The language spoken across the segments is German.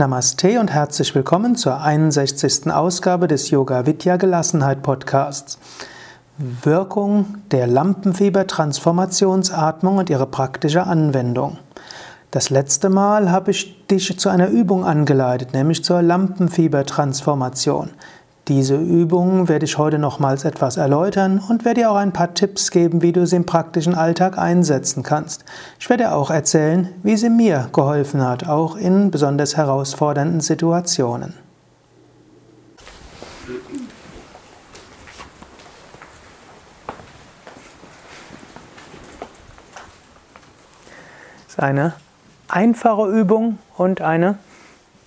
Namaste und herzlich willkommen zur 61. Ausgabe des Yoga Vidya Gelassenheit Podcasts. Wirkung der Lampenfieber-Transformationsatmung und ihre praktische Anwendung. Das letzte Mal habe ich dich zu einer Übung angeleitet, nämlich zur Lampenfieber-Transformation. Diese Übung werde ich heute nochmals etwas erläutern und werde dir auch ein paar Tipps geben, wie du sie im praktischen Alltag einsetzen kannst. Ich werde auch erzählen, wie sie mir geholfen hat, auch in besonders herausfordernden Situationen. Das ist eine einfache Übung und eine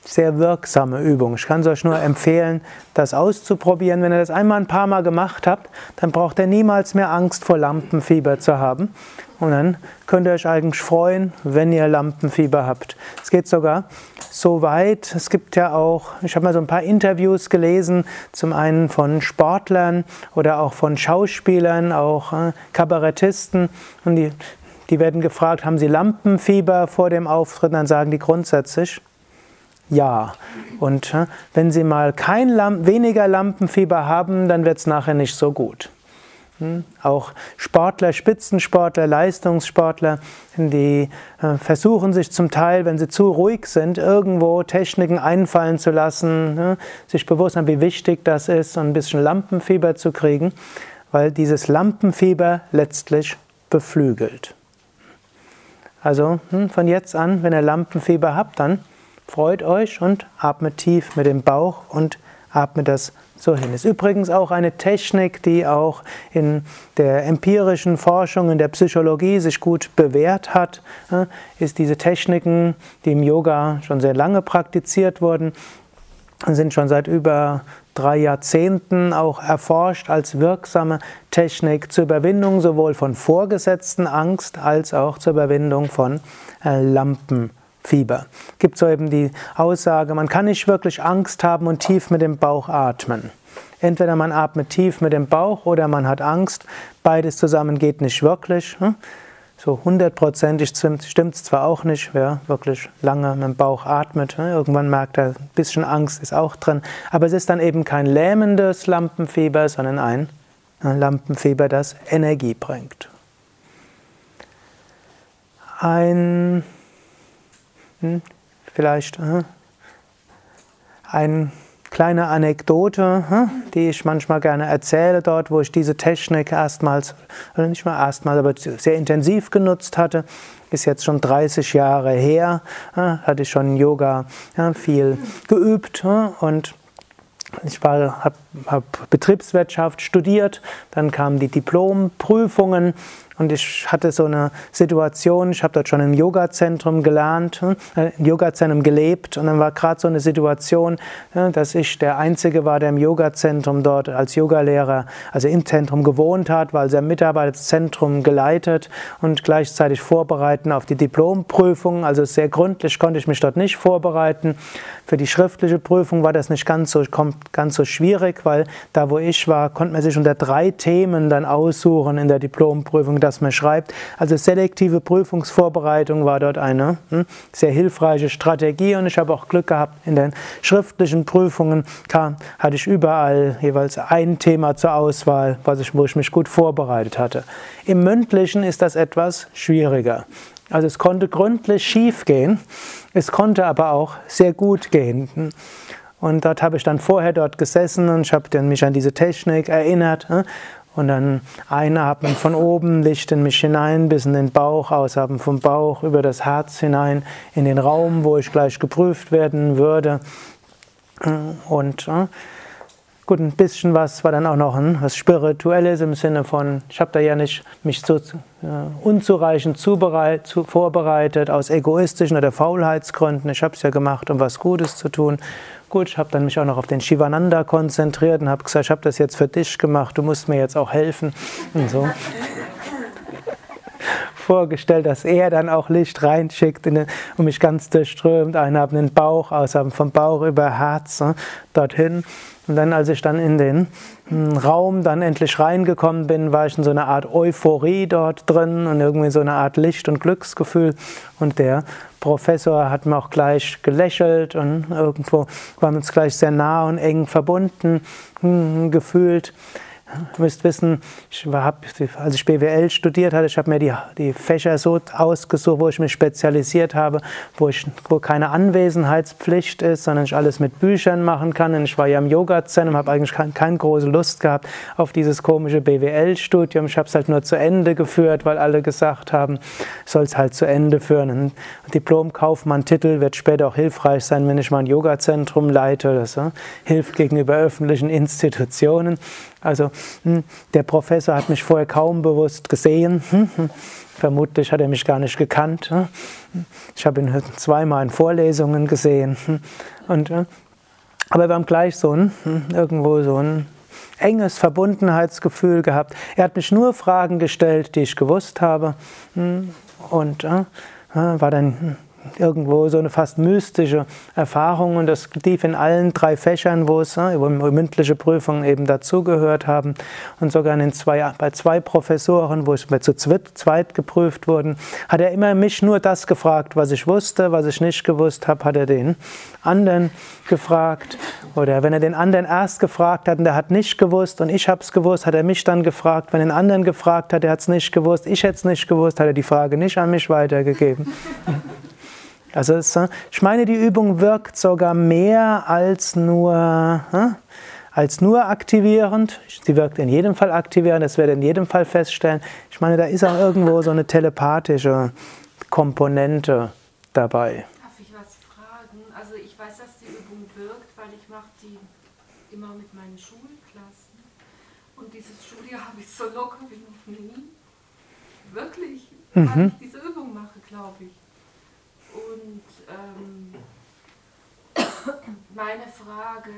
sehr wirksame Übung. Ich kann es euch nur empfehlen, das auszuprobieren. Wenn ihr das einmal ein paar Mal gemacht habt, dann braucht ihr niemals mehr Angst vor Lampenfieber zu haben. Und dann könnt ihr euch eigentlich freuen, wenn ihr Lampenfieber habt. Es geht sogar so weit. Es gibt ja auch, ich habe mal so ein paar Interviews gelesen, zum einen von Sportlern oder auch von Schauspielern, auch äh, Kabarettisten. Und die, die werden gefragt, haben sie Lampenfieber vor dem Auftritt? Dann sagen die grundsätzlich, ja. Und äh, wenn Sie mal kein Lamp weniger Lampenfieber haben, dann wird es nachher nicht so gut. Hm? Auch Sportler, Spitzensportler, Leistungssportler, die äh, versuchen sich zum Teil, wenn sie zu ruhig sind, irgendwo Techniken einfallen zu lassen, ne? sich bewusst sein, wie wichtig das ist, ein bisschen Lampenfieber zu kriegen, weil dieses Lampenfieber letztlich beflügelt. Also hm, von jetzt an, wenn ihr Lampenfieber habt, dann Freut euch und atmet tief mit dem Bauch und atmet das so hin. Ist übrigens auch eine Technik, die auch in der empirischen Forschung, in der Psychologie sich gut bewährt hat. Ist diese Techniken, die im Yoga schon sehr lange praktiziert wurden, sind schon seit über drei Jahrzehnten auch erforscht als wirksame Technik zur Überwindung sowohl von vorgesetzten Angst als auch zur Überwindung von äh, Lampen. Fieber. Gibt so eben die Aussage, man kann nicht wirklich Angst haben und tief mit dem Bauch atmen. Entweder man atmet tief mit dem Bauch oder man hat Angst. Beides zusammen geht nicht wirklich. Hm? So hundertprozentig stimmt es zwar auch nicht, wer wirklich lange mit dem Bauch atmet. Hm? Irgendwann merkt er, ein bisschen Angst ist auch drin. Aber es ist dann eben kein lähmendes Lampenfieber, sondern ein Lampenfieber, das Energie bringt. Ein vielleicht äh, eine kleine Anekdote, hm, die ich manchmal gerne erzähle dort, wo ich diese Technik erstmals, oder nicht mal erstmals, aber sehr intensiv genutzt hatte. Ist jetzt schon 30 Jahre her, hatte ich schon Yoga viel geübt und ich habe hab Betriebswirtschaft studiert, dann kamen die Diplomprüfungen und ich hatte so eine Situation, ich habe dort schon im Yoga-Zentrum gelernt, äh, im Yoga-Zentrum gelebt und dann war gerade so eine Situation, dass ich der Einzige war, der im Yoga-Zentrum dort als Yogalehrer, also im Zentrum gewohnt hat, weil er Mitarbeiter das Zentrum geleitet und gleichzeitig vorbereiten auf die Diplomprüfung. Also sehr gründlich konnte ich mich dort nicht vorbereiten. Für die schriftliche Prüfung war das nicht ganz so, ganz so schwierig, weil da, wo ich war, konnte man sich unter drei Themen dann aussuchen in der Diplomprüfung das man schreibt. Also selektive Prüfungsvorbereitung war dort eine hm, sehr hilfreiche Strategie und ich habe auch Glück gehabt. In den schriftlichen Prüfungen kam, hatte ich überall jeweils ein Thema zur Auswahl, was ich, wo ich mich gut vorbereitet hatte. Im mündlichen ist das etwas schwieriger. Also es konnte gründlich schief gehen, es konnte aber auch sehr gut gehen. Und dort habe ich dann vorher dort gesessen und ich habe mich an diese Technik erinnert hm, und dann einatmen von oben, Licht in mich hinein, bis in den Bauch, ausatmen vom Bauch, über das Herz hinein, in den Raum, wo ich gleich geprüft werden würde. Und äh, gut, ein bisschen was war dann auch noch ein, was Spirituelles im Sinne von, ich habe da ja nicht mich so äh, unzureichend zubereit, zu, vorbereitet aus egoistischen oder Faulheitsgründen. Ich habe es ja gemacht, um was Gutes zu tun. Gut, ich habe dann mich auch noch auf den Shivananda konzentriert und habe gesagt, ich habe das jetzt für dich gemacht, du musst mir jetzt auch helfen. Und so. Vorgestellt, dass er dann auch Licht reinschickt den, und mich ganz durchströmt, einatmen in den Bauch, ausatmen vom Bauch über Herz, ne, dorthin. Und dann, als ich dann in den hm, Raum dann endlich reingekommen bin, war ich in so einer Art Euphorie dort drin und irgendwie so eine Art Licht- und Glücksgefühl. Und der Professor hat mir auch gleich gelächelt und irgendwo waren wir uns gleich sehr nah und eng verbunden hm, gefühlt. Ihr müsst wissen, ich habe, als ich BWL studiert hatte, ich habe mir die, die Fächer so ausgesucht, wo ich mich spezialisiert habe, wo, ich, wo keine Anwesenheitspflicht ist, sondern ich alles mit Büchern machen kann. Und ich war ja im Yoga-Zentrum, habe eigentlich keine, keine große Lust gehabt auf dieses komische BWL-Studium. Ich habe es halt nur zu Ende geführt, weil alle gesagt haben, soll es halt zu Ende führen. Ein Diplom-Kaufmann-Titel wird später auch hilfreich sein, wenn ich mal ein Yoga-Zentrum leite. Das ja, hilft gegenüber öffentlichen Institutionen. Also der Professor hat mich vorher kaum bewusst gesehen. Hm, hm. Vermutlich hat er mich gar nicht gekannt. Ich habe ihn zweimal in Vorlesungen gesehen. Und, aber wir haben gleich so ein, irgendwo so ein enges Verbundenheitsgefühl gehabt. Er hat mich nur Fragen gestellt, die ich gewusst habe. Und war dann irgendwo so eine fast mystische Erfahrung und das lief in allen drei Fächern, wo es wo mündliche Prüfungen eben dazugehört haben und sogar in zwei, bei zwei Professoren, wo es zu zweit geprüft wurden, hat er immer mich nur das gefragt, was ich wusste, was ich nicht gewusst habe, hat er den anderen gefragt oder wenn er den anderen erst gefragt hat und der hat nicht gewusst und ich habe es gewusst, hat er mich dann gefragt, wenn er den anderen gefragt hat, der hat es nicht gewusst, ich hätte es nicht gewusst, hat er die Frage nicht an mich weitergegeben. Also ich meine, die Übung wirkt sogar mehr als nur, als nur aktivierend. Sie wirkt in jedem Fall aktivierend, das werde ich in jedem Fall feststellen. Ich meine, da ist auch irgendwo so eine telepathische Komponente dabei. Darf ich was fragen? Also ich weiß, dass die Übung wirkt, weil ich mache die immer mit meinen Schulklassen. Und dieses Schuljahr habe ich so locker wie noch nie. Wirklich, mhm. weil ich diese Übung mache, glaube ich. Und ähm, meine Frage,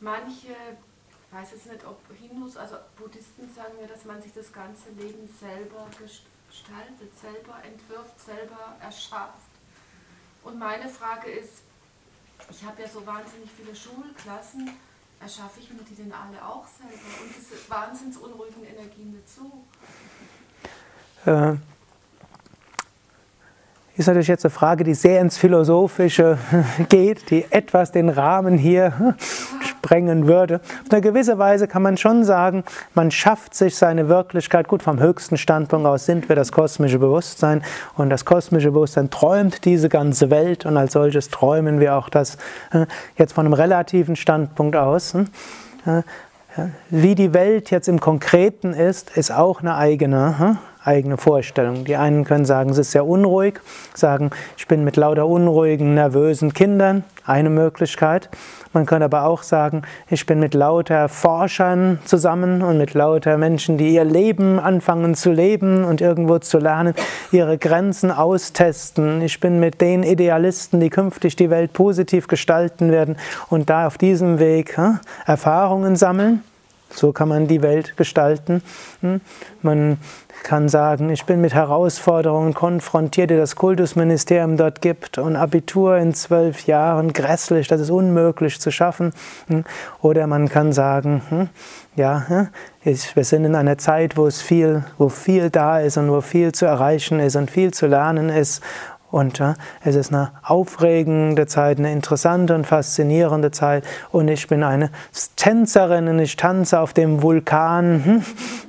manche, ich weiß jetzt nicht, ob Hindus, also Buddhisten sagen mir, dass man sich das ganze Leben selber gestaltet, selber entwirft, selber erschafft. Und meine Frage ist, ich habe ja so wahnsinnig viele Schulklassen, erschaffe ich mir die denn alle auch selber? Und diese wahnsinnsunruhigen Energien dazu? Äh, ist natürlich jetzt eine Frage, die sehr ins Philosophische geht, die etwas den Rahmen hier sprengen würde. Auf eine gewisse Weise kann man schon sagen, man schafft sich seine Wirklichkeit. Gut, vom höchsten Standpunkt aus sind wir das kosmische Bewusstsein und das kosmische Bewusstsein träumt diese ganze Welt und als solches träumen wir auch das äh, jetzt von einem relativen Standpunkt aus. Hm? Wie die Welt jetzt im Konkreten ist, ist auch eine eigene hm? Eigene Vorstellung. Die einen können sagen, es ist sehr unruhig, sagen, ich bin mit lauter unruhigen, nervösen Kindern, eine Möglichkeit. Man kann aber auch sagen, ich bin mit lauter Forschern zusammen und mit lauter Menschen, die ihr Leben anfangen zu leben und irgendwo zu lernen, ihre Grenzen austesten. Ich bin mit den Idealisten, die künftig die Welt positiv gestalten werden und da auf diesem Weg hm, Erfahrungen sammeln. So kann man die Welt gestalten. Hm? Man kann sagen, ich bin mit Herausforderungen konfrontiert, die das Kultusministerium dort gibt und Abitur in zwölf Jahren, grässlich, das ist unmöglich zu schaffen. Hm? Oder man kann sagen, hm, ja, wir sind in einer Zeit, wo es viel, wo viel da ist und wo viel zu erreichen ist und viel zu lernen ist und äh, es ist eine aufregende Zeit, eine interessante und faszinierende Zeit. Und ich bin eine Tänzerin und ich tanze auf dem Vulkan hm,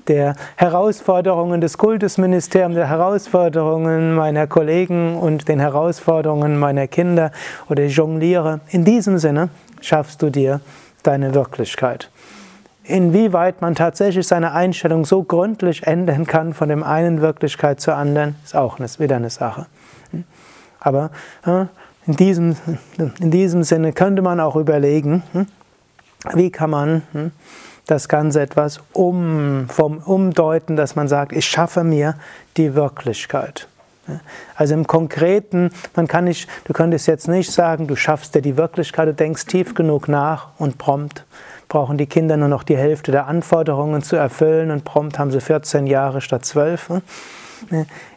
der Herausforderungen des Kultusministeriums, der Herausforderungen meiner Kollegen und den Herausforderungen meiner Kinder oder ich jongliere. In diesem Sinne schaffst du dir deine Wirklichkeit. Inwieweit man tatsächlich seine Einstellung so gründlich ändern kann von dem einen Wirklichkeit zur anderen, ist auch wieder eine Sache. Aber in, diesem, in diesem Sinne könnte man auch überlegen, hm, wie kann man hm, das Ganze etwas um, vom, umdeuten, dass man sagt, ich schaffe mir die Wirklichkeit. Also im Konkreten, man kann nicht, du könntest jetzt nicht sagen, du schaffst dir die Wirklichkeit, du denkst tief genug nach und prompt brauchen die Kinder nur noch die Hälfte der Anforderungen zu erfüllen und prompt haben sie 14 Jahre statt 12.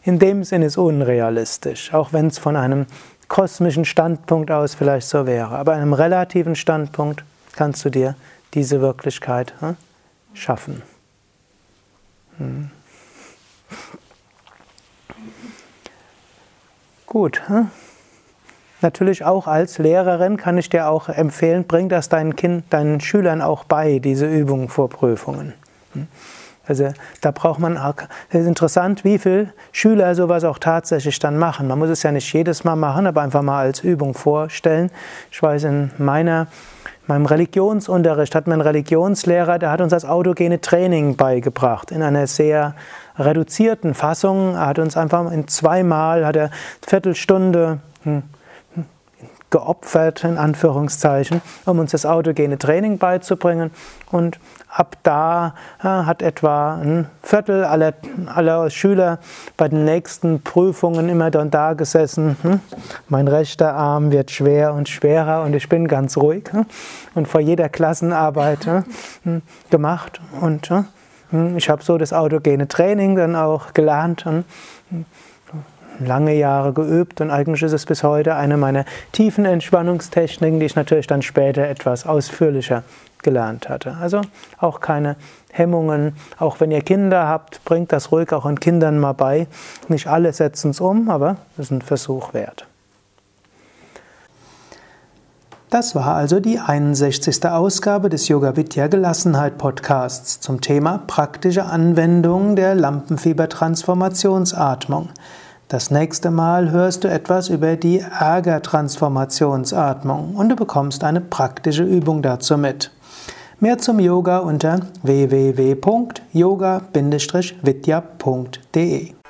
In dem Sinn ist unrealistisch, auch wenn es von einem kosmischen Standpunkt aus vielleicht so wäre. Aber einem relativen Standpunkt kannst du dir diese Wirklichkeit hm, schaffen. Hm. Gut. Hm? Natürlich auch als Lehrerin kann ich dir auch empfehlen, bring das deinen, kind, deinen Schülern auch bei, diese Übungen vor Prüfungen. Also da braucht man, es ist interessant, wie viele Schüler sowas auch tatsächlich dann machen. Man muss es ja nicht jedes Mal machen, aber einfach mal als Übung vorstellen. Ich weiß, in meiner, meinem Religionsunterricht hat mein Religionslehrer, der hat uns das autogene Training beigebracht, in einer sehr reduzierten Fassung. Er hat uns einfach in zweimal, hat er Viertelstunde, hm, geopfert, in Anführungszeichen, um uns das autogene Training beizubringen. Und ab da ja, hat etwa ein Viertel aller, aller Schüler bei den nächsten Prüfungen immer dann da gesessen. Hm? Mein rechter Arm wird schwer und schwerer und ich bin ganz ruhig. Hm? Und vor jeder Klassenarbeit hm, gemacht. Und ich habe so das autogene Training dann auch gelernt. Lange Jahre geübt und eigentlich ist es bis heute eine meiner tiefen Entspannungstechniken, die ich natürlich dann später etwas ausführlicher gelernt hatte. Also auch keine Hemmungen. Auch wenn ihr Kinder habt, bringt das ruhig auch an Kindern mal bei. Nicht alle setzen es um, aber es ist ein Versuch wert. Das war also die 61. Ausgabe des Yoga Vidya Gelassenheit Podcasts zum Thema praktische Anwendung der Lampenfieber-Transformationsatmung. Das nächste Mal hörst du etwas über die Ärger-Transformationsatmung und du bekommst eine praktische Übung dazu mit. Mehr zum Yoga unter www.yoga-vidya.de